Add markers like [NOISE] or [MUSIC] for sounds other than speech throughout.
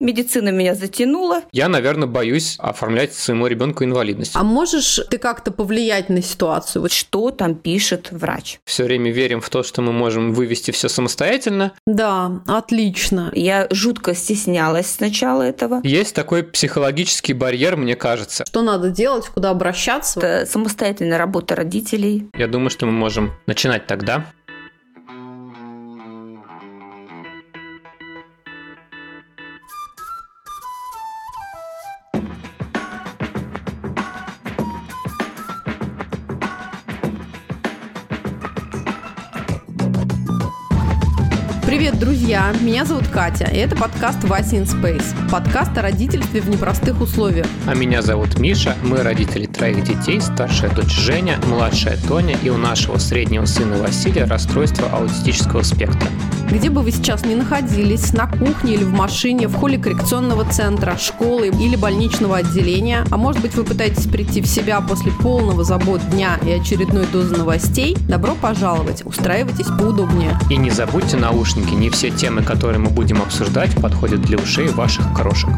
медицина меня затянула. Я, наверное, боюсь оформлять своему ребенку инвалидность. А можешь ты как-то повлиять на ситуацию? Вот что там пишет врач? Все время верим в то, что мы можем вывести все самостоятельно. Да, отлично. Я жутко стеснялась сначала этого. Есть такой психологический барьер, мне кажется. Что надо делать, куда обращаться? Это самостоятельная работа родителей. Я думаю, что мы можем начинать тогда. Друзья! Меня зовут Катя, и это подкаст «Вася in Space». Подкаст о родительстве в непростых условиях. А меня зовут Миша, мы родители троих детей, старшая дочь Женя, младшая Тоня и у нашего среднего сына Василия расстройство аутистического спектра. Где бы вы сейчас ни находились, на кухне или в машине, в холле коррекционного центра, школы или больничного отделения, а может быть вы пытаетесь прийти в себя после полного забот дня и очередной дозы новостей, добро пожаловать, устраивайтесь поудобнее. И не забудьте наушники, не все темы, которые мы будем обсуждать, подходят для ушей ваших крошек.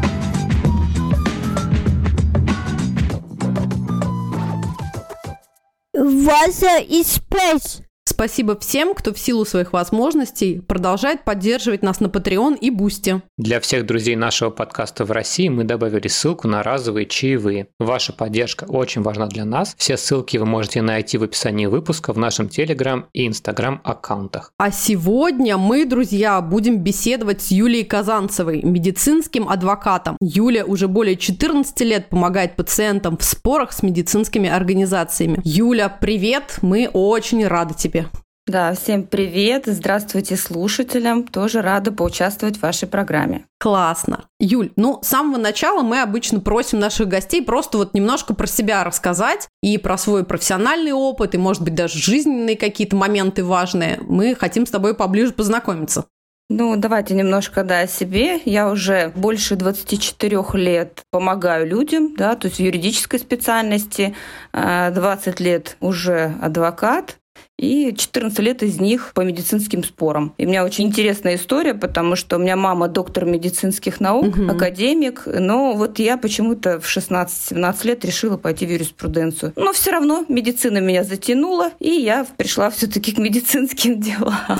Вася и Space. Спасибо всем, кто в силу своих возможностей продолжает поддерживать нас на Patreon и Boosty. Для всех друзей нашего подкаста в России мы добавили ссылку на разовые чаевые. Ваша поддержка очень важна для нас. Все ссылки вы можете найти в описании выпуска в нашем Telegram и Instagram аккаунтах. А сегодня мы, друзья, будем беседовать с Юлией Казанцевой, медицинским адвокатом. Юля уже более 14 лет помогает пациентам в спорах с медицинскими организациями. Юля, привет! Мы очень рады тебе тебе. Да, всем привет, здравствуйте слушателям, тоже рада поучаствовать в вашей программе. Классно. Юль, ну, с самого начала мы обычно просим наших гостей просто вот немножко про себя рассказать и про свой профессиональный опыт, и, может быть, даже жизненные какие-то моменты важные. Мы хотим с тобой поближе познакомиться. Ну, давайте немножко, да, о себе. Я уже больше 24 лет помогаю людям, да, то есть в юридической специальности, 20 э, лет уже адвокат, и 14 лет из них по медицинским спорам. И у меня очень интересная история, потому что у меня мама доктор медицинских наук, угу. академик, но вот я почему-то в 16-17 лет решила пойти в юриспруденцию. Но все равно медицина меня затянула, и я пришла все-таки к медицинским [LAUGHS] делам.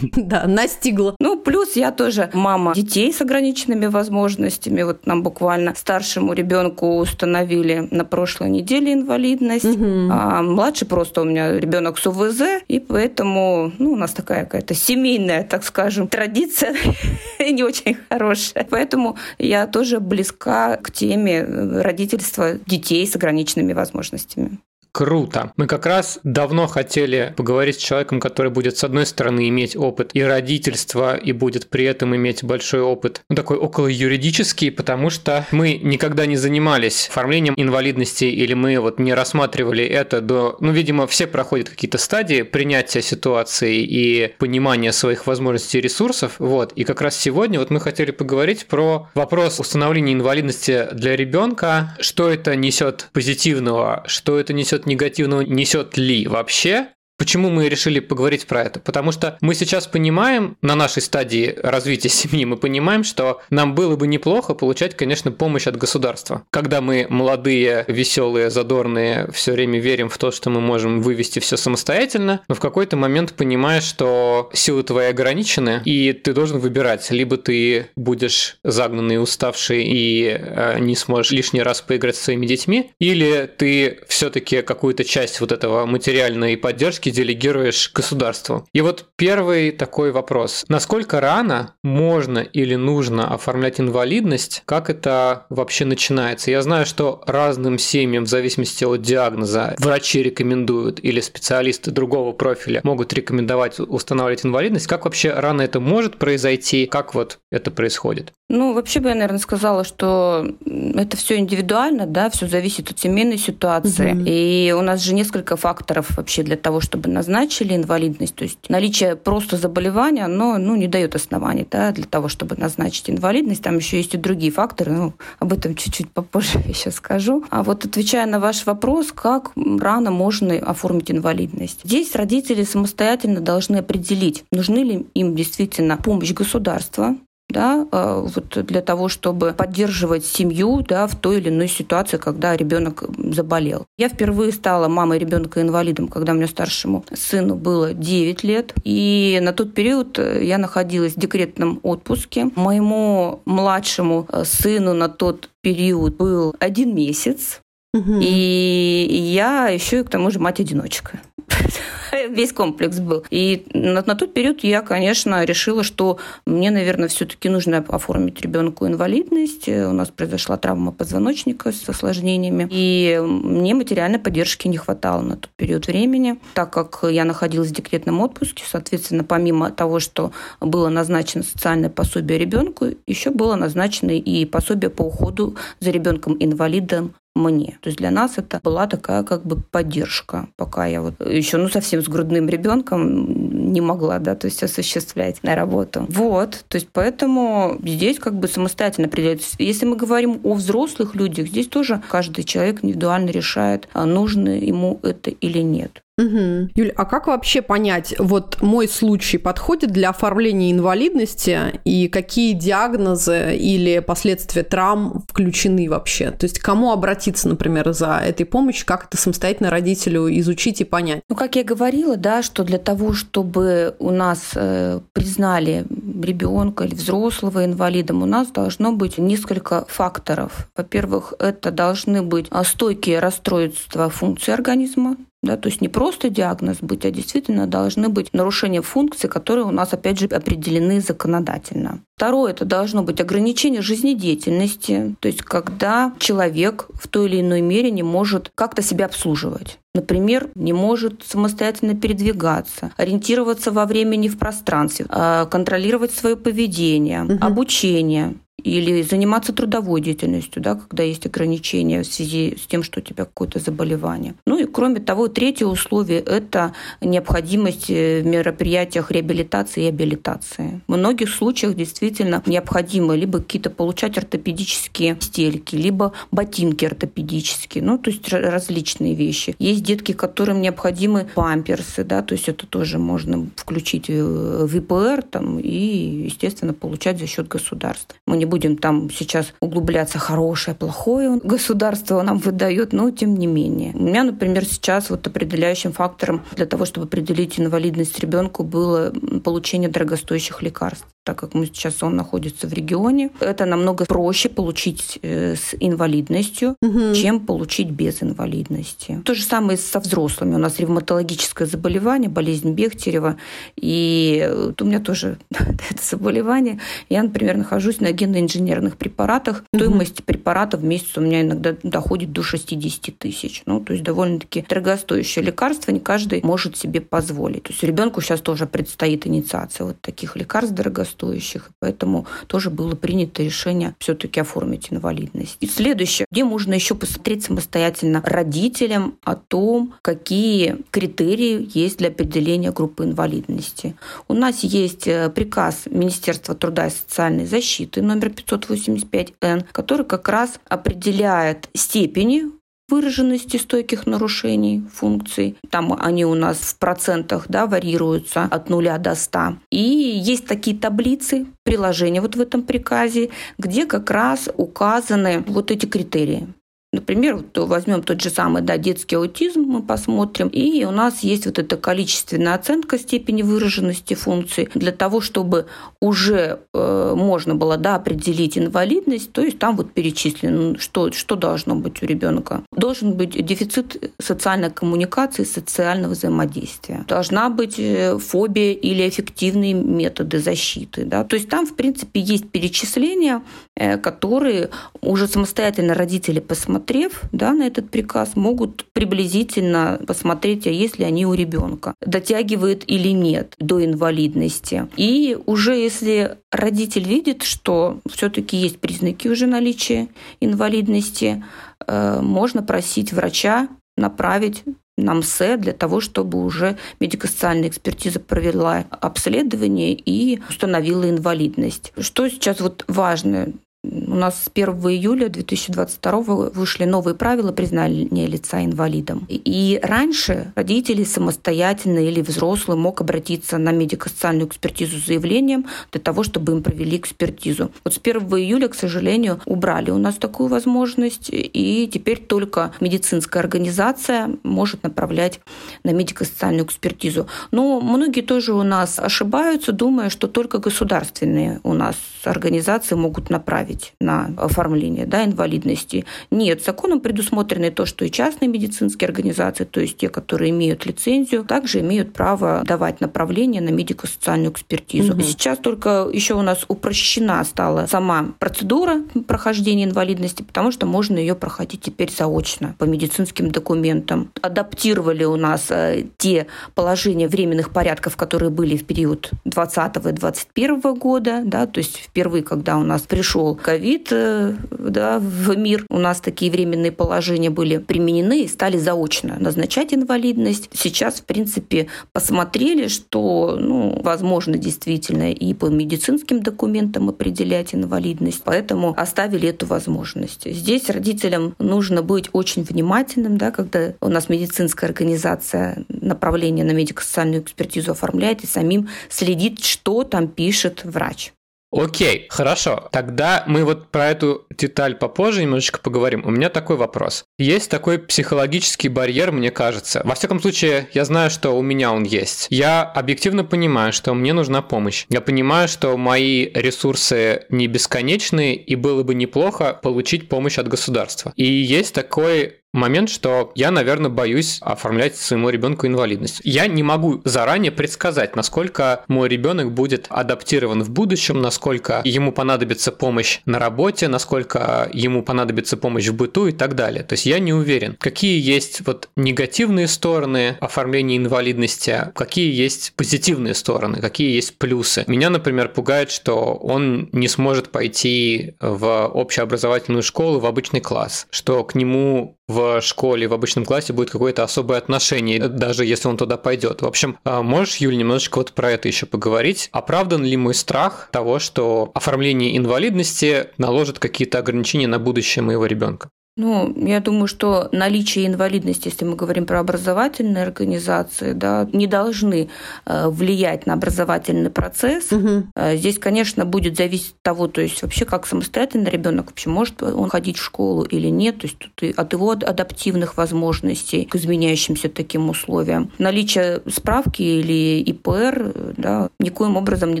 Да, настигла. Ну, плюс я тоже мама детей с ограниченными возможностями. Вот нам буквально старшему ребенку установили на прошлой неделе инвалидность, а младший просто у меня ребенок с УВЗ, и поэтому ну, у нас такая какая-то семейная, так скажем, традиция [LAUGHS] не очень хорошая. Поэтому я тоже близка к теме родительства детей с ограниченными возможностями круто. Мы как раз давно хотели поговорить с человеком, который будет, с одной стороны, иметь опыт и родительства, и будет при этом иметь большой опыт, ну, такой около юридический, потому что мы никогда не занимались оформлением инвалидности, или мы вот не рассматривали это до... Ну, видимо, все проходят какие-то стадии принятия ситуации и понимания своих возможностей и ресурсов, вот. И как раз сегодня вот мы хотели поговорить про вопрос установления инвалидности для ребенка, что это несет позитивного, что это несет негативного несет ли вообще, Почему мы решили поговорить про это? Потому что мы сейчас понимаем, на нашей стадии развития семьи, мы понимаем, что нам было бы неплохо получать, конечно, помощь от государства. Когда мы молодые, веселые, задорные, все время верим в то, что мы можем вывести все самостоятельно, но в какой-то момент понимаешь, что силы твои ограничены, и ты должен выбирать. Либо ты будешь загнанный, уставший и э, не сможешь лишний раз поиграть со своими детьми, или ты все-таки какую-то часть вот этого материальной поддержки делегируешь государству. И вот первый такой вопрос. Насколько рано можно или нужно оформлять инвалидность? Как это вообще начинается? Я знаю, что разным семьям в зависимости от диагноза врачи рекомендуют или специалисты другого профиля могут рекомендовать устанавливать инвалидность. Как вообще рано это может произойти? Как вот это происходит? Ну, вообще бы я, наверное, сказала, что это все индивидуально, да, все зависит от семейной ситуации. Угу. И у нас же несколько факторов вообще для того, чтобы назначили инвалидность. То есть наличие просто заболевания, оно ну, не дает оснований да, для того, чтобы назначить инвалидность. Там еще есть и другие факторы, ну, об этом чуть-чуть попозже [LAUGHS] я сейчас скажу. А вот отвечая на ваш вопрос, как рано можно оформить инвалидность. Здесь родители самостоятельно должны определить, нужны ли им действительно помощь государства, да, а, вот для того, чтобы поддерживать семью да, в той или иной ситуации, когда ребенок заболел. Я впервые стала мамой ребенка-инвалидом, когда у меня старшему сыну было 9 лет. И на тот период э, я находилась в декретном отпуске. Моему младшему э, сыну на тот период был один месяц. Угу. И я еще и к тому же мать-одиночка. [LAUGHS] Весь комплекс был. И на, на тот период я, конечно, решила, что мне, наверное, все-таки нужно оформить ребенку инвалидность. У нас произошла травма позвоночника с осложнениями. И мне материальной поддержки не хватало на тот период времени, так как я находилась в декретном отпуске. Соответственно, помимо того, что было назначено социальное пособие ребенку, еще было назначено и пособие по уходу за ребенком-инвалидом мне. То есть для нас это была такая как бы поддержка, пока я вот еще ну совсем с грудным ребенком не могла, да, то есть осуществлять на работу. Вот, то есть поэтому здесь как бы самостоятельно определяется. Если мы говорим о взрослых людях, здесь тоже каждый человек индивидуально решает, а нужно ему это или нет. Угу. Юль, а как вообще понять, вот мой случай подходит для оформления инвалидности и какие диагнозы или последствия травм включены вообще? То есть кому обратиться, например, за этой помощью, как это самостоятельно родителю изучить и понять? Ну, как я говорила, да, что для того, чтобы у нас э, признали ребенка или взрослого инвалидом, у нас должно быть несколько факторов. Во-первых, это должны быть стойкие расстройства функции организма, да, то есть не просто диагноз быть, а действительно должны быть нарушения функций, которые у нас, опять же, определены законодательно. Второе, это должно быть ограничение жизнедеятельности, то есть когда человек в той или иной мере не может как-то себя обслуживать. Например, не может самостоятельно передвигаться, ориентироваться во времени в пространстве, а, контролировать свое поведение, угу. обучение или заниматься трудовой деятельностью, да, когда есть ограничения в связи с тем, что у тебя какое-то заболевание. Ну и кроме того, третье условие – это необходимость э, в мероприятиях реабилитации и абилитации. В многих случаях действительно необходимо либо какие-то получать ортопедические стельки, либо ботинки ортопедические, ну то есть различные вещи. Есть детки, которым необходимы памперсы, да, то есть это тоже можно включить в ВПР там, и, естественно, получать за счет государства. Мы будем там сейчас углубляться, хорошее, плохое государство нам выдает, но тем не менее. У меня, например, сейчас вот определяющим фактором для того, чтобы определить инвалидность ребенку, было получение дорогостоящих лекарств так как мы сейчас он находится в регионе, это намного проще получить э, с инвалидностью, угу. чем получить без инвалидности. То же самое со взрослыми. У нас ревматологическое заболевание, болезнь Бехтерева, и у меня тоже [LAUGHS] это заболевание. Я, например, нахожусь на генно-инженерных препаратах. Угу. Стоимость препарата в месяц у меня иногда доходит до 60 тысяч. Ну, то есть довольно-таки дорогостоящее лекарство, не каждый может себе позволить. То есть ребенку сейчас тоже предстоит инициация вот таких лекарств дорогостоящих дорогостоящих. Поэтому тоже было принято решение все-таки оформить инвалидность. И следующее, где можно еще посмотреть самостоятельно родителям о том, какие критерии есть для определения группы инвалидности. У нас есть э, приказ Министерства труда и социальной защиты номер 585Н, который как раз определяет степени выраженности стойких нарушений функций. Там они у нас в процентах да, варьируются от 0 до 100. И есть такие таблицы, приложения вот в этом приказе, где как раз указаны вот эти критерии. Например, вот возьмем тот же самый да, детский аутизм, мы посмотрим, и у нас есть вот эта количественная оценка степени выраженности функций для того, чтобы уже э, можно было да, определить инвалидность, то есть там вот перечислено, что, что должно быть у ребенка. Должен быть дефицит социальной коммуникации, социального взаимодействия. Должна быть э, фобия или эффективные методы защиты. Да? То есть там, в принципе, есть перечисления, э, которые уже самостоятельно родители посмотрев да, на этот приказ, могут приблизительно посмотреть, а есть ли они у ребенка, дотягивает или нет до инвалидности. И уже если родитель видит, что все-таки есть признаки уже наличия инвалидности, э, можно просить врача направить на МСЭ для того, чтобы уже медико-социальная экспертиза провела обследование и установила инвалидность. Что сейчас вот важно У нас с 1 июля 2022 вышли новые правила признания лица инвалидом. И раньше родители самостоятельно или взрослый мог обратиться на медико-социальную экспертизу с заявлением для того, чтобы им провели экспертизу. Вот с 1 июля, к сожалению, убрали у нас такую возможность, и теперь только медицинская организация может направлять на медико-социальную экспертизу. Но многие тоже у нас ошибаются, думая, что только государственные у нас организации могут направить на оформление да, инвалидности. Нет, законом предусмотрено то, что и частные медицинские организации, то есть те, которые имеют лицензию, также имеют право давать направление на медико-социальную экспертизу. Угу. Сейчас только еще у нас упрощена стала сама процедура прохождения инвалидности, потому что можно ее проходить теперь заочно по медицинским документам. Адаптировали у нас э, те положения временных порядков, которые были в период 2020 и 2021 года, да, то есть впервые, когда у нас пришел ковид э, да, в мир, у нас такие временные положения были применены и стали заочно назначать инвалидность. Сейчас, в принципе, посмотрели, что ну, возможно действительно и по медицинским документам определять инвалидность, поэтому оставили эту возможность. Здесь родителям нужно быть очень внимательным, да, когда у нас медицинская организация направление на медико-социальную экспертизу оформляет и самим следит, что там пишет врач. Окей, хорошо. Тогда мы вот про эту деталь попозже немножечко поговорим. У меня такой вопрос. Есть такой психологический барьер, мне кажется. Во всяком случае, я знаю, что у меня он есть. Я объективно понимаю, что мне нужна помощь. Я понимаю, что мои ресурсы не бесконечные, и было бы неплохо получить помощь от государства. И есть такой момент, что я, наверное, боюсь оформлять своему ребенку инвалидность. Я не могу заранее предсказать, насколько мой ребенок будет адаптирован в будущем, насколько ему понадобится помощь на работе, насколько ему понадобится помощь в быту и так далее. То есть я не уверен, какие есть вот негативные стороны оформления инвалидности, какие есть позитивные стороны, какие есть плюсы. Меня, например, пугает, что он не сможет пойти в общеобразовательную школу, в обычный класс, что к нему в школе, в обычном классе будет какое-то особое отношение, даже если он туда пойдет. В общем, а, можешь, Юль, немножечко вот про это еще поговорить? Оправдан ли мой страх того, что оформление инвалидности наложит какие-то ограничения на будущее моего ребенка? Ну, я думаю, что наличие инвалидности, если мы говорим про образовательные организации, да, не должны э, влиять на образовательный процесс. Угу. Здесь, конечно, будет зависеть от того, то есть вообще как самостоятельный ребенок вообще может он ходить в школу или нет, то есть тут и от его адаптивных возможностей к изменяющимся таким условиям. Наличие справки или ИПР да, никоим образом не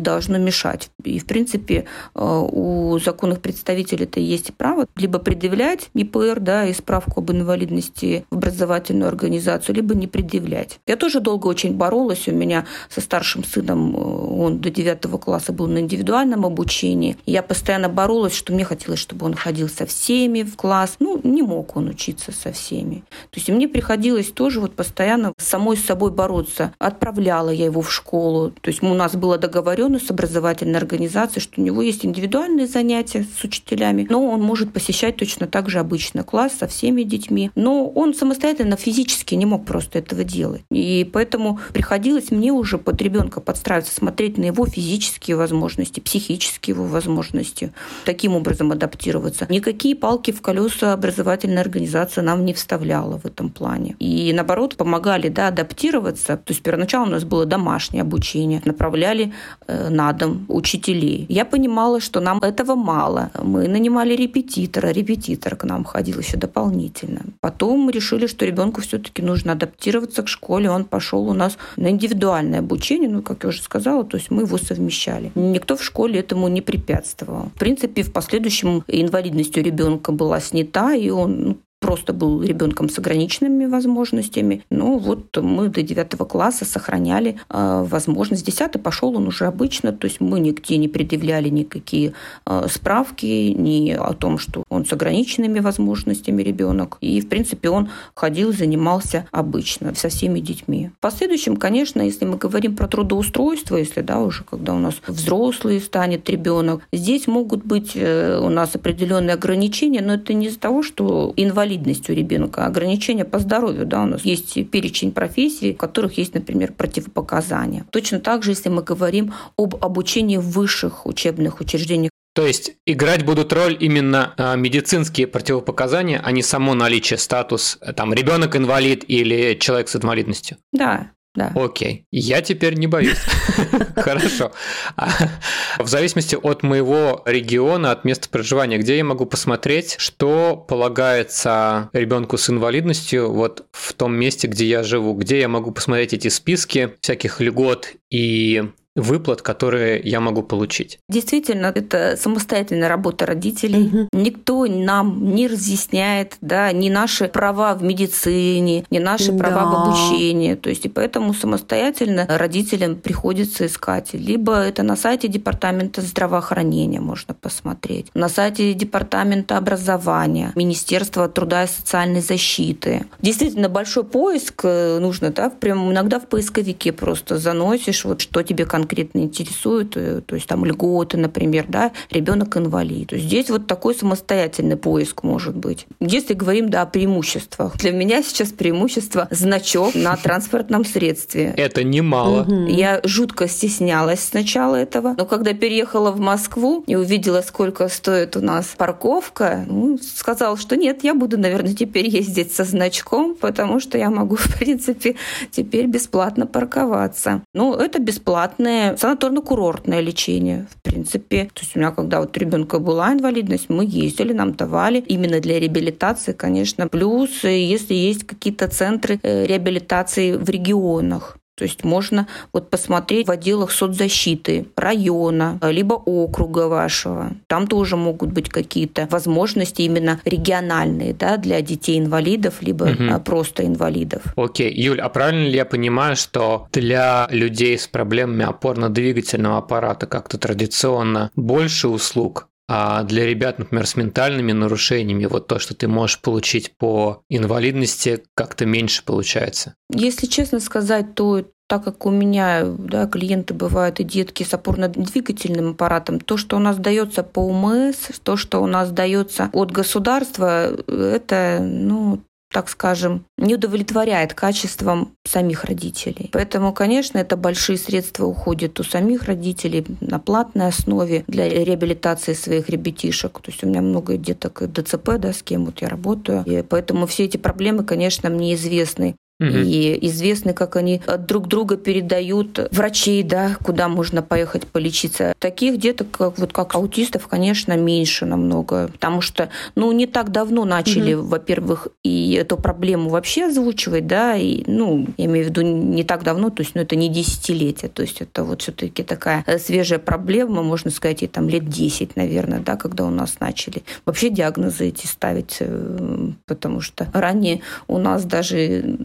должно мешать. И, в принципе, э, у законных представителей это есть право либо предъявлять ИПР, ПР, да, и справку об инвалидности в образовательную организацию, либо не предъявлять. Я тоже долго очень боролась. У меня со старшим сыном, э, он до девятого класса был на индивидуальном обучении. Я постоянно боролась, что мне хотелось, чтобы он ходил со всеми в класс. Ну, не мог он учиться со всеми. То есть мне приходилось тоже вот постоянно самой с собой бороться. Отправляла я его в школу. То есть у нас была договоренность с образовательной организацией, что у него есть индивидуальные занятия с учителями, но он может посещать точно так же обычно обычно класс со всеми детьми. Но он самостоятельно физически не мог просто этого делать. И поэтому приходилось мне уже под ребенка подстраиваться, смотреть на его физические возможности, психические его возможности, таким образом адаптироваться. Никакие палки в колеса образовательная организация нам не вставляла в этом плане. И наоборот, помогали да, адаптироваться. То есть первоначально у нас было домашнее обучение, направляли э, на дом учителей. Я понимала, что нам этого мало. Мы нанимали репетитора, репетитор к нам ходил ходил еще дополнительно. Потом мы решили, что ребенку все-таки нужно адаптироваться к школе. Он пошел у нас на индивидуальное обучение, ну, как я уже сказала, то есть мы его совмещали. Никто в школе этому не препятствовал. В принципе, в последующем инвалидность у ребенка была снята, и он ну, просто был ребенком с ограниченными возможностями. Ну вот мы до девятого класса сохраняли э, возможность. Десятый пошел он уже обычно, то есть мы нигде не предъявляли никакие э, справки ни о том, что он с ограниченными возможностями ребенок. И, в принципе, он ходил, занимался обычно со всеми детьми. В последующем, конечно, если мы говорим про трудоустройство, если да, уже когда у нас взрослый станет ребенок, здесь могут быть э, у нас определенные ограничения, но это не из-за того, что инвалид инвалидность у ребенка, ограничения по здоровью. Да, у нас есть перечень профессий, в которых есть, например, противопоказания. Точно так же, если мы говорим об обучении в высших учебных учреждениях То есть играть будут роль именно э, медицинские противопоказания, а не само наличие статус, э, там, ребенок инвалид или человек с инвалидностью. Да, да. Окей, я теперь не боюсь. [LAUGHS] Хорошо. А в зависимости от моего региона, от места проживания, где я могу посмотреть, что полагается ребенку с инвалидностью вот в том месте, где я живу, где я могу посмотреть эти списки всяких льгот и выплат, которые я могу получить. Действительно, это самостоятельная работа родителей. Угу. Никто нам не разъясняет, да, ни наши права в медицине, ни наши да. права в обучении. То есть и поэтому самостоятельно родителям приходится искать. Либо это на сайте департамента здравоохранения можно посмотреть, на сайте департамента образования, Министерства труда и социальной защиты. Действительно большой поиск э, нужно, да, прям иногда в поисковике просто заносишь, вот что тебе конкретно конкретно интересует, э, то есть там льготы, например, да, ребенок инвалид. То есть здесь вот такой самостоятельный поиск может быть. Если говорим, да, о преимуществах. Для меня сейчас преимущество значок на транспортном средстве. Это немало. Я жутко стеснялась сначала этого, но когда переехала в Москву и увидела, сколько стоит у нас парковка, ну, сказала, что нет, я буду, наверное, теперь ездить со значком, потому что я могу, [LAUGHS] в принципе, теперь бесплатно парковаться. Ну, это бесплатное лечение, санаторно-курортное лечение, в принципе. То есть у меня, когда вот ребенка была инвалидность, мы ездили, нам давали именно для реабилитации, конечно. Плюс, э, если есть какие-то центры э, реабилитации в регионах, то есть можно вот посмотреть в отделах соцзащиты района, либо округа вашего. Там тоже могут быть какие-то возможности именно региональные да, для детей-инвалидов, либо угу. просто инвалидов. Окей, Юль, а правильно ли я понимаю, что для людей с проблемами опорно-двигательного аппарата как-то традиционно больше услуг, а для ребят, например, с ментальными нарушениями, вот то, что ты можешь получить по инвалидности, как-то меньше получается? Если честно сказать, то так как у меня да, клиенты бывают и детки с опорно-двигательным аппаратом, то, что у нас дается по УМС, то, что у нас дается от государства, это ну, так скажем, не удовлетворяет качеством самих родителей. Поэтому, конечно, это большие средства уходят у самих родителей на платной основе для реабилитации своих ребятишек. То есть у меня много деток ДЦП, да, с кем вот я работаю. И поэтому все эти проблемы, конечно, мне известны. Угу. И известны, как они друг друга передают врачей, да, куда можно поехать полечиться. Таких деток, как, вот, как аутистов, конечно, меньше намного. Потому что, ну, не так давно начали, угу. во-первых, и эту проблему вообще озвучивать, да, и, ну, я имею в виду не так давно, то есть, ну, это не десятилетие, то есть это вот все-таки такая э, свежая проблема, можно сказать, и там лет 10, наверное, да, когда у нас начали вообще диагнозы эти ставить, э, потому что ранее у нас даже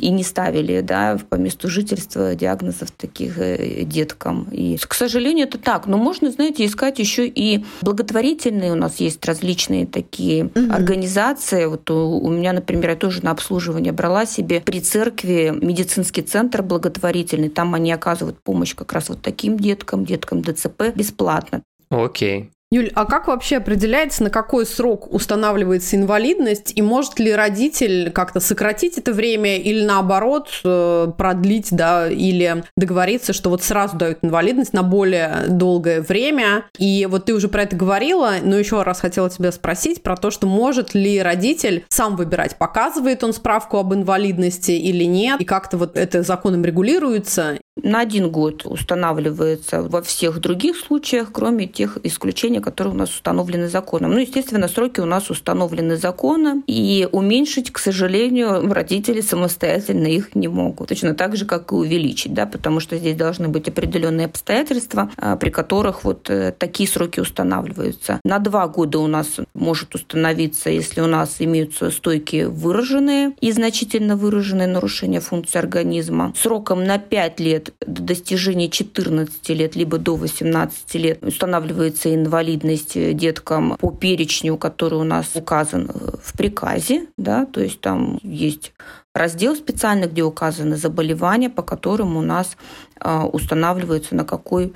и не ставили да, по месту жительства диагнозов таких э, деткам. И, к сожалению, это так. Но можно, знаете, искать еще и благотворительные у нас есть различные такие угу. организации. Вот у, у меня, например, я тоже на обслуживание брала себе при церкви медицинский центр благотворительный. Там они оказывают помощь как раз вот таким деткам, деткам ДЦП бесплатно. Окей. Юль, а как вообще определяется, на какой срок устанавливается инвалидность, и может ли родитель как-то сократить это время или наоборот э, продлить, да, или договориться, что вот сразу дают инвалидность на более долгое время? И вот ты уже про это говорила, но еще раз хотела тебя спросить про то, что может ли родитель сам выбирать, показывает он справку об инвалидности или нет, и как-то вот это законом регулируется, на один год устанавливается во всех других случаях, кроме тех исключений, которые у нас установлены законом. Ну, естественно, сроки у нас установлены законом, и уменьшить, к сожалению, родители самостоятельно их не могут. Точно так же, как и увеличить, да, потому что здесь должны быть определенные обстоятельства, а, при которых вот э, такие сроки устанавливаются. На два года у нас может установиться, если у нас имеются стойки выраженные и значительно выраженные нарушения функции организма. Сроком на пять лет до достижения 14 лет, либо до 18 лет устанавливается инвалидность деткам по перечню, который у нас указан в приказе, да, то есть там есть раздел специальный, где указаны заболевания, по которым у нас а, устанавливается, на какой э,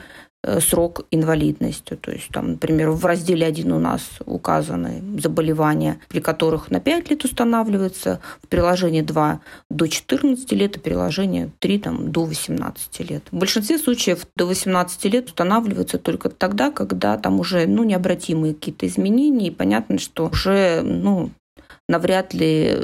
срок инвалидности. То есть, там, например, в разделе 1 у нас указаны заболевания, при которых на 5 лет устанавливается, в приложении 2 до 14 лет, и приложение 3 там, до 18 лет. В большинстве случаев до 18 лет устанавливается только тогда, когда там уже ну, необратимые какие-то изменения, и понятно, что уже ну, навряд ли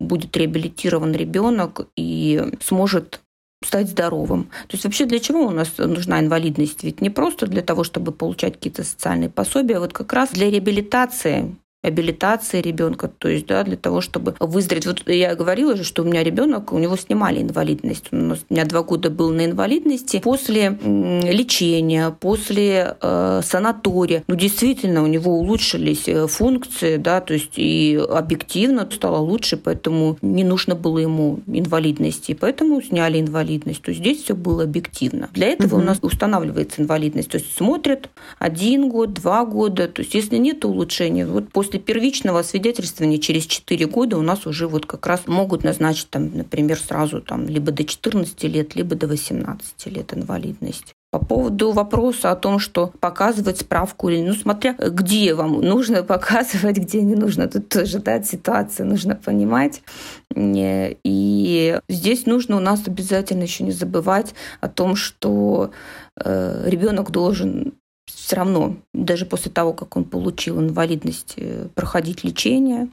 будет реабилитирован ребенок и сможет стать здоровым. То есть вообще для чего у нас нужна инвалидность? Ведь не просто для того, чтобы получать какие-то социальные пособия, а вот как раз для реабилитации реабилитации ребенка, то есть да, для того, чтобы выздороветь. Вот я говорила же, что у меня ребенок, у него снимали инвалидность. У, меня два года был на инвалидности. После лечения, после э, санатория, ну, действительно, у него улучшились э, функции, да, то есть и объективно стало лучше, поэтому не нужно было ему инвалидности, поэтому сняли инвалидность. То есть здесь все было объективно. Для этого угу. у нас устанавливается инвалидность. То есть смотрят один год, два года. То есть если нет улучшения, вот после после первичного свидетельствования через 4 года у нас уже вот как раз могут назначить, там, например, сразу там, либо до 14 лет, либо до 18 лет инвалидность. По поводу вопроса о том, что показывать справку или, ну, смотря где вам нужно [LAUGHS] показывать, где не нужно. Тут тоже, да, ситуация нужно понимать. И здесь нужно у нас обязательно еще не забывать о том, что э, ребенок должен все равно, даже после того, как он получил инвалидность, э, проходить лечение,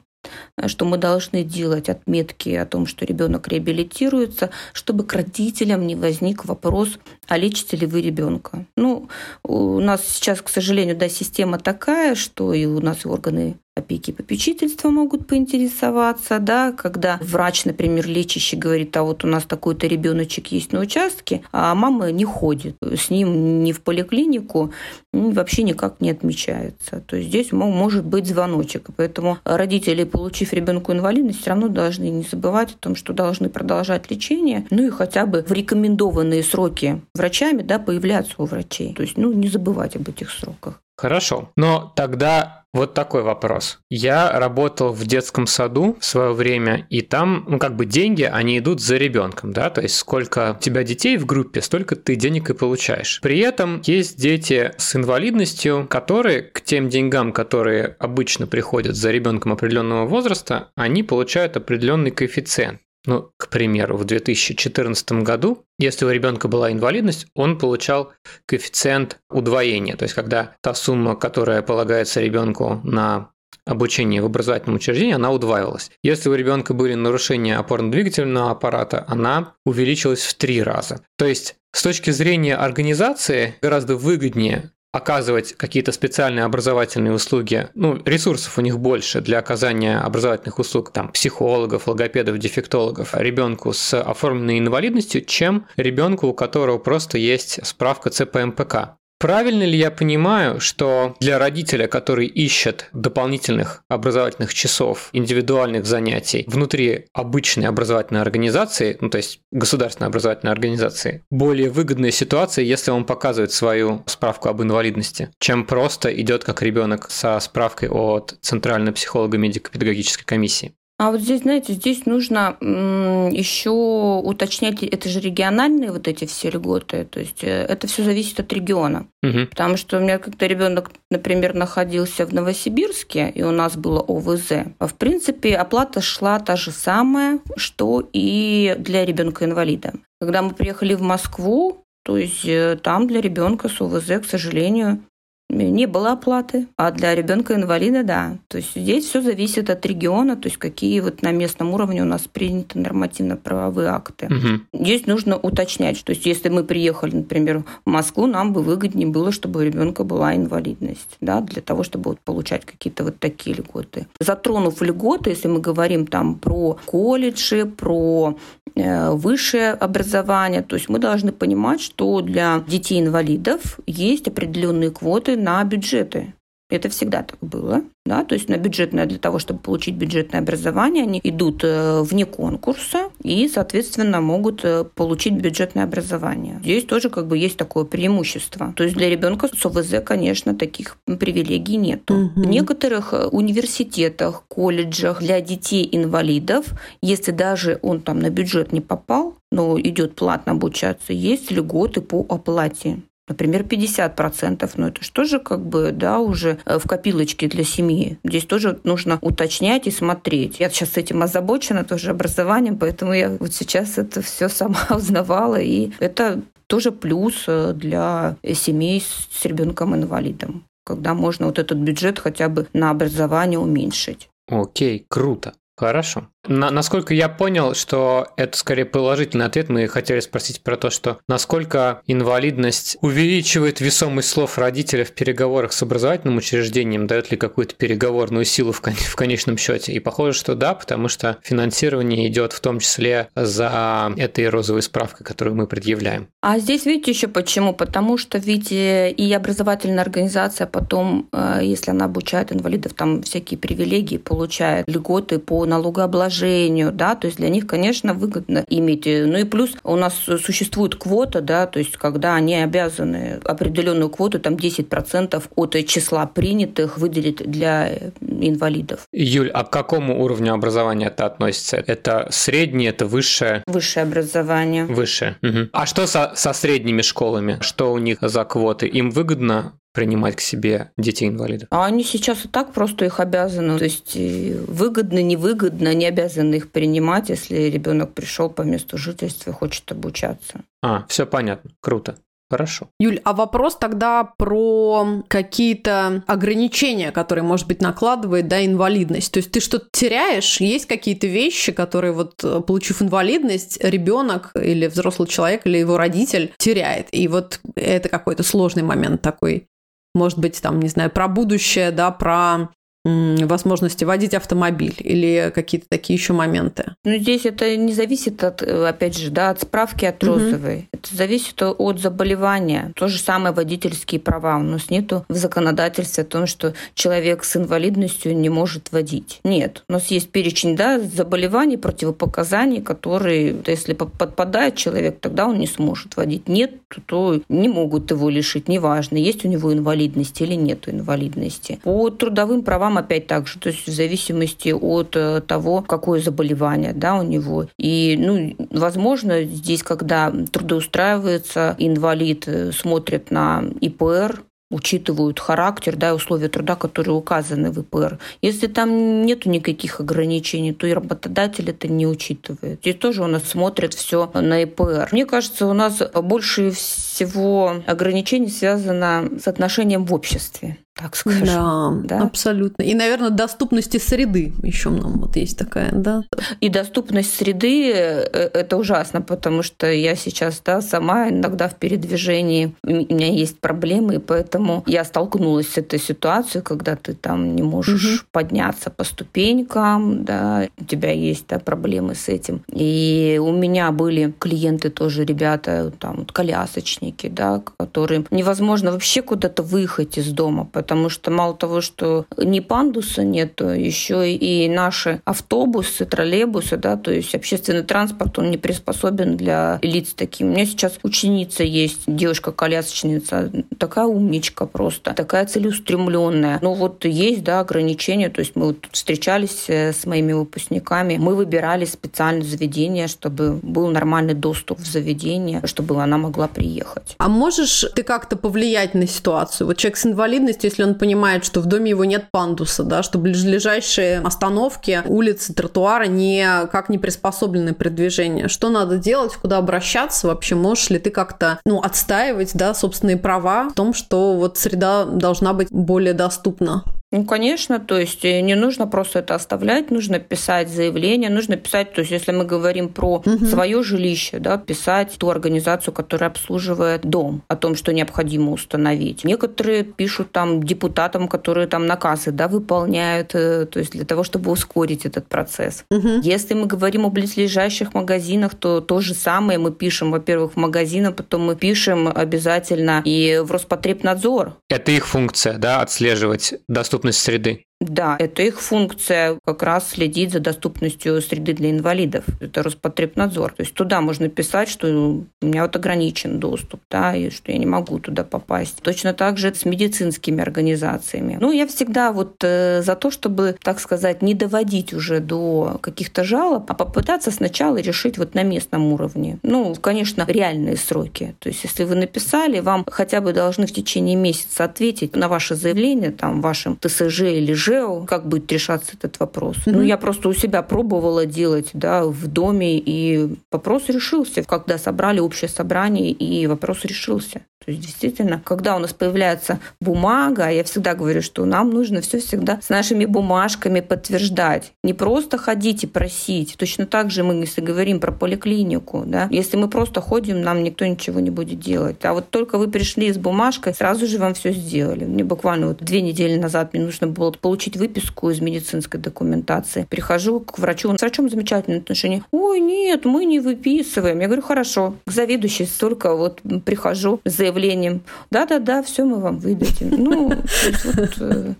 э, что мы должны делать отметки о том, что ребенок реабилитируется, чтобы к родителям не возник вопрос, а лечите ли вы ребенка. Ну, у нас сейчас, к сожалению, да, система такая, что и у нас и органы опеки и попечительства могут поинтересоваться, да, когда врач, например, лечащий говорит, а вот у нас такой-то ребеночек есть на участке, а мама не ходит с ним ни в поликлинику, вообще никак не отмечается. То есть здесь может быть звоночек. Поэтому родители, получив ребенку инвалидность, все равно должны не забывать о том, что должны продолжать лечение, ну и хотя бы в рекомендованные сроки врачами да, появляться у врачей. То есть ну, не забывать об этих сроках. Хорошо. Но тогда вот такой вопрос. Я работал в детском саду в свое время, и там, ну, как бы деньги, они идут за ребенком, да, то есть сколько у тебя детей в группе, столько ты денег и получаешь. При этом есть дети с инвалидностью, которые к тем деньгам, которые обычно приходят за ребенком определенного возраста, они получают определенный коэффициент. Ну, к примеру, в 2014 году, если у ребенка была инвалидность, он получал коэффициент удвоения. То есть, когда та сумма, которая полагается ребенку на обучение в образовательном учреждении, она удваивалась. Если у ребенка были нарушения опорно-двигательного аппарата, она увеличилась в три раза. То есть с точки зрения организации гораздо выгоднее оказывать какие-то специальные образовательные услуги, ну, ресурсов у них больше для оказания образовательных услуг, там, психологов, логопедов, дефектологов, ребенку с оформленной инвалидностью, чем ребенку, у которого просто есть справка ЦПМПК. Правильно ли я понимаю, что для родителя, который ищет дополнительных образовательных часов, индивидуальных занятий внутри обычной образовательной организации, ну то есть государственной образовательной организации, более выгодная ситуация, если он показывает свою справку об инвалидности, чем просто идет как ребенок со справкой от Центральной психолого-медико-педагогической комиссии? А вот здесь, знаете, здесь нужно еще уточнять, это же региональные вот эти все льготы, то есть э, это все зависит от региона. Угу. Потому что у меня как-то ребенок, например, находился в Новосибирске, и у нас было ОВЗ. В принципе, оплата шла та же самая, что и для ребенка-инвалида. Когда мы приехали в Москву, то есть э, там для ребенка с ОВЗ, к сожалению, не было оплаты, а для ребенка-инвалида – да. То есть здесь все зависит от региона, то есть какие вот на местном уровне у нас приняты нормативно-правовые акты. Угу. Здесь нужно уточнять, что есть, если мы приехали, например, в Москву, нам бы выгоднее было, чтобы у ребенка была инвалидность, да, для того, чтобы вот получать какие-то вот такие льготы. Затронув льготы, если мы говорим там про колледжи, про э, высшее образование, то есть мы должны понимать, что для детей-инвалидов есть определенные квоты на бюджеты. Это всегда так было. Да? То есть на бюджетное, для того, чтобы получить бюджетное образование, они идут э, вне конкурса и, соответственно, могут э, получить бюджетное образование. Здесь тоже как бы есть такое преимущество. То есть для ребенка с ОВЗ, конечно, таких привилегий нет. Угу. В некоторых э, университетах, колледжах для детей-инвалидов, если даже он там на бюджет не попал, но идет платно обучаться, есть льготы по оплате например, 50%. Но это что же как бы, да, уже э, в копилочке для семьи. Здесь тоже нужно уточнять и смотреть. Я сейчас этим озабочена, тоже образованием, поэтому я вот сейчас это все сама [LAUGHS] узнавала, и это тоже плюс э, для семей с ребенком-инвалидом, когда можно вот этот бюджет хотя бы на образование уменьшить. Окей, круто. Хорошо. На, насколько я понял, что это скорее положительный ответ, мы хотели спросить про то, что насколько инвалидность увеличивает весомость слов родителя в переговорах с образовательным учреждением, дает ли какую-то переговорную силу в, кон- в конечном счете. И похоже, что да, потому что финансирование идет в том числе за этой розовой справкой, которую мы предъявляем. А здесь видите еще почему? Потому что ведь и образовательная организация потом, э, если она обучает инвалидов, там всякие привилегии, получает льготы по налогообложению, да, то есть для них, конечно, выгодно иметь. Ну и плюс у нас существует квота, да, то есть когда они обязаны определенную квоту, там 10% от числа принятых выделить для инвалидов. Юль, а к какому уровню образования это относится? Это среднее, это высшее? Высшее образование. Высшее. Угу. А что со, со средними школами? Что у них за квоты? Им выгодно принимать к себе детей-инвалидов? А они сейчас и так просто их обязаны. То есть э, выгодно, невыгодно, не обязаны их принимать, если ребенок пришел по месту жительства и хочет обучаться. А, все понятно. Круто. Хорошо. Юль, а вопрос тогда про какие-то ограничения, которые, может быть, накладывает, да, инвалидность. То есть ты что-то теряешь, есть какие-то вещи, которые вот, получив инвалидность, ребенок или взрослый человек или его родитель теряет. И вот это какой-то сложный момент такой может быть, там, не знаю, про будущее, да, про возможности водить автомобиль или какие-то такие еще моменты? Ну, здесь это не зависит от, опять же, да, от справки от розовой. Угу. Это зависит от заболевания. То же самое водительские права. У нас нету в законодательстве о том, что человек с инвалидностью не может водить. Нет. У нас есть перечень да, заболеваний, противопоказаний, которые, если подпадает человек, тогда он не сможет водить. Нет, то не могут его лишить. Неважно, есть у него инвалидность или нет инвалидности. По трудовым правам там опять так же, то есть в зависимости от э, того, какое заболевание да, у него. И, ну, возможно, здесь, когда трудоустраивается инвалид, э, смотрят на ИПР, учитывают характер, да, и условия труда, которые указаны в ИПР. Если там нет никаких ограничений, то и работодатель это не учитывает. Здесь тоже у нас смотрят все на ИПР. Мне кажется, у нас больше всего ограничений связано с отношением в обществе так скажем. Да, да, абсолютно. И, наверное, доступности среды еще нам вот есть такая, да. И доступность среды э, – это ужасно, потому что я сейчас да, сама иногда в передвижении, у меня есть проблемы, и поэтому я столкнулась с этой ситуацией, когда ты там не можешь угу. подняться по ступенькам, да, у тебя есть да, проблемы с этим. И у меня были клиенты тоже, ребята, там, вот, колясочники, да, которым невозможно вообще куда-то выехать из дома, потому что мало того, что ни пандуса нету, еще и наши автобусы, троллейбусы, да, то есть общественный транспорт, он не приспособен для лиц таким. У меня сейчас ученица есть, девушка-колясочница, такая умничка просто, такая целеустремленная. Но вот есть, да, ограничения, то есть мы вот встречались э, с моими выпускниками, мы выбирали специальное заведение, чтобы был нормальный доступ в заведение, чтобы она могла приехать. А можешь ты как-то повлиять на ситуацию? Вот человек с инвалидностью, если он понимает, что в доме его нет пандуса, да, что ближайшие остановки, улицы, тротуары не, как не приспособлены при движении. Что надо делать, куда обращаться вообще? Можешь ли ты как-то ну, отстаивать да, собственные права в том, что вот среда должна быть более доступна? Ну, конечно, то есть э, не нужно просто это оставлять, нужно писать заявление, нужно писать, то есть если мы говорим про угу. свое жилище, да, писать ту организацию, которая обслуживает дом, о том, что необходимо установить. Некоторые пишут там депутатам, которые там наказы, да, выполняют, э, то есть для того, чтобы ускорить этот процесс. Угу. Если мы говорим о близлежащих магазинах, то то же самое мы пишем, во-первых, в магазин, а потом мы пишем обязательно и в Роспотребнадзор. Это их функция, да, отслеживать доступность доступность среды. Да, это их функция как раз следить за доступностью среды для инвалидов. Это Роспотребнадзор. То есть туда можно писать, что у меня вот ограничен доступ, да, и что я не могу туда попасть. Точно так же с медицинскими организациями. Ну, я всегда вот э, за то, чтобы, так сказать, не доводить уже до каких-то жалоб, а попытаться сначала решить вот на местном уровне. Ну, конечно, реальные сроки. То есть если вы написали, вам хотя бы должны в течение месяца ответить на ваше заявление, там, вашим ТСЖ или ЖЭО, как будет решаться этот вопрос. Mm-hmm. Ну, я просто у себя пробовала делать, да, в доме, и вопрос решился, когда собрали общее собрание, и вопрос решился. То есть действительно, когда у нас появляется бумага, я всегда говорю, что нам нужно все всегда с нашими бумажками подтверждать. Не просто ходить и просить. Точно так же мы, если говорим про поликлинику, да, если мы просто ходим, нам никто ничего не будет делать. А вот только вы пришли с бумажкой, сразу же вам все сделали. Мне буквально вот две недели назад мне нужно было получить выписку из медицинской документации. Прихожу к врачу, с врачом замечательное отношение. Ой, нет, мы не выписываем. Я говорю, хорошо. К заведующей столько вот прихожу, заявляю заявлением. Да-да-да, все мы вам выдадим. Ну, вот, э,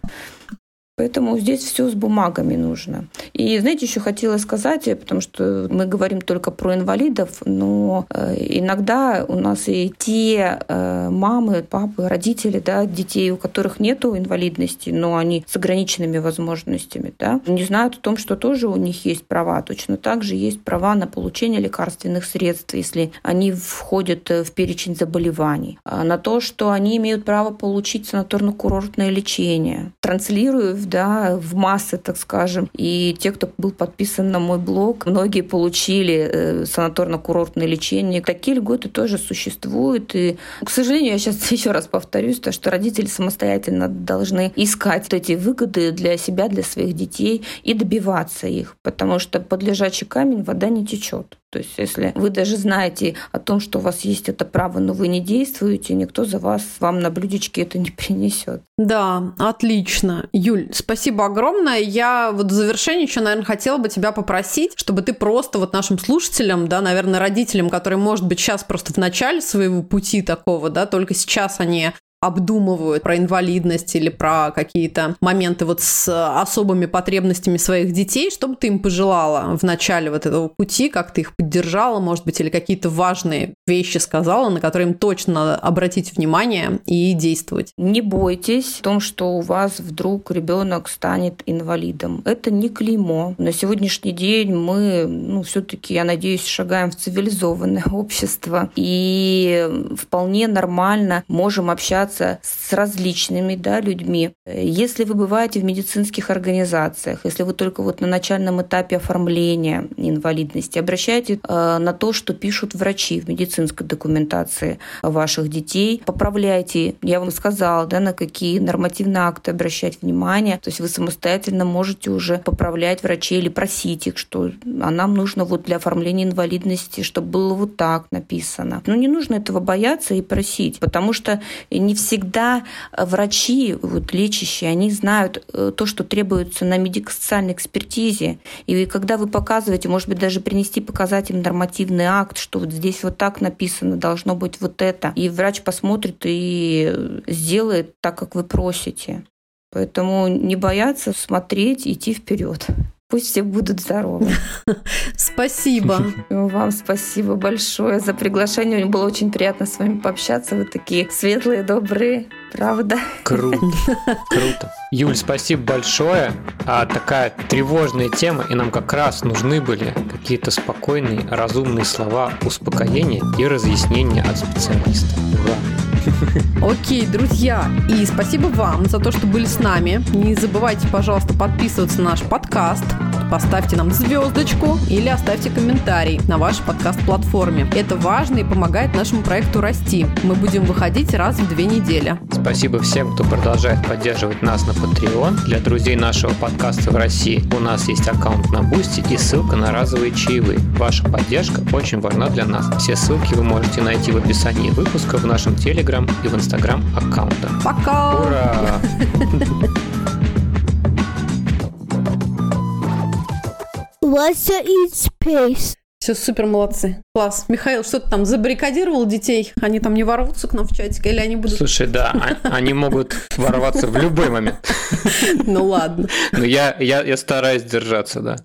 Поэтому здесь все с бумагами нужно. И, знаете, еще хотела сказать, потому что мы говорим только про инвалидов, но э, иногда у нас и те э, мамы, папы, родители, да, детей, у которых нет инвалидности, но они с ограниченными возможностями, да, не знают о том, что тоже у них есть права. Точно так же есть права на получение лекарственных средств, если они входят в перечень заболеваний, а на то, что они имеют право получить санаторно-курортное лечение. Транслирую да, в массы, так скажем. И те, кто был подписан на мой блог, многие получили э, санаторно-курортное лечение. Такие льготы тоже существуют. И, к сожалению, я сейчас [LAUGHS] еще раз повторюсь, то, что родители самостоятельно должны искать эти выгоды для себя, для своих детей и добиваться их, потому что под лежачий камень вода не течет. То есть если вы даже знаете о том, что у вас есть это право, но вы не действуете, никто за вас вам на блюдечке это не [LAUGHS] принесет. Да, отлично. Юль, спасибо огромное. Я вот в завершение еще, наверное, хотела бы тебя попросить, чтобы ты просто вот нашим слушателям, да, наверное, родителям, которые, может быть, сейчас просто в начале своего пути такого, да, только сейчас они обдумывают про инвалидность или про какие-то моменты вот с особыми потребностями своих детей, что бы ты им пожелала в начале вот этого пути, как ты их поддержала, может быть, или какие-то важные вещи сказала, на которые им точно надо обратить внимание и действовать? Не бойтесь в том, что у вас вдруг ребенок станет инвалидом. Это не клеймо. На сегодняшний день мы, ну, все-таки, я надеюсь, шагаем в цивилизованное [LAUGHS] общество и вполне нормально можем общаться общаться с различными да, людьми. Если вы бываете в медицинских организациях, если вы только вот на начальном этапе оформления инвалидности, обращайте э, на то, что пишут врачи в медицинской документации ваших детей, поправляйте. Я вам сказала, да, на какие нормативные акты обращать внимание. То есть вы самостоятельно можете уже поправлять врачей или просить их, что а нам нужно вот для оформления инвалидности, чтобы было вот так написано. Но не нужно этого бояться и просить, потому что не все всегда э, врачи, вот, лечащие, они знают э, то, что требуется на медико-социальной экспертизе. И когда вы показываете, может быть, даже принести показать им нормативный акт, что вот здесь вот так написано, должно быть вот это. И врач посмотрит и э, сделает так, как вы просите. Поэтому не бояться смотреть, идти вперед. Пусть все будут здоровы. [LAUGHS] Спасибо. Вам спасибо большое за приглашение. Мне было очень приятно с вами пообщаться. Вы такие светлые, добрые. Правда? Круто. [LAUGHS] Круто. Юль, спасибо большое. А такая тревожная тема, и нам как раз нужны были какие-то спокойные, разумные слова успокоения и разъяснения от специалиста. Ура! [LAUGHS] Окей, друзья, и спасибо вам за то, что были с нами. Не забывайте, пожалуйста, подписываться на наш подкаст, поставьте нам звездочку или оставьте комментарий на вашей подкаст-платформе. Это важно и помогает нашему проекту расти. Мы будем выходить раз в две недели. Спасибо всем, кто продолжает поддерживать нас на Patreon. Для друзей нашего подкаста в России у нас есть аккаунт на Boosty и ссылка на разовые чаевые. Ваша поддержка очень важна для нас. Все ссылки вы можете найти в описании выпуска в нашем Телеграм и в Инстаграм аккаунтах. Пока! Ура! [LAUGHS] Russia in space. Все, супер молодцы. Класс. Михаил, что ты там забаррикадировал детей? Они там не ворвутся к нам в чатик или они будут... Слушай, да, а- они могут ворваться в любой момент. [LAUGHS] Ну ладно. Но я, я, я стараюсь держаться, да.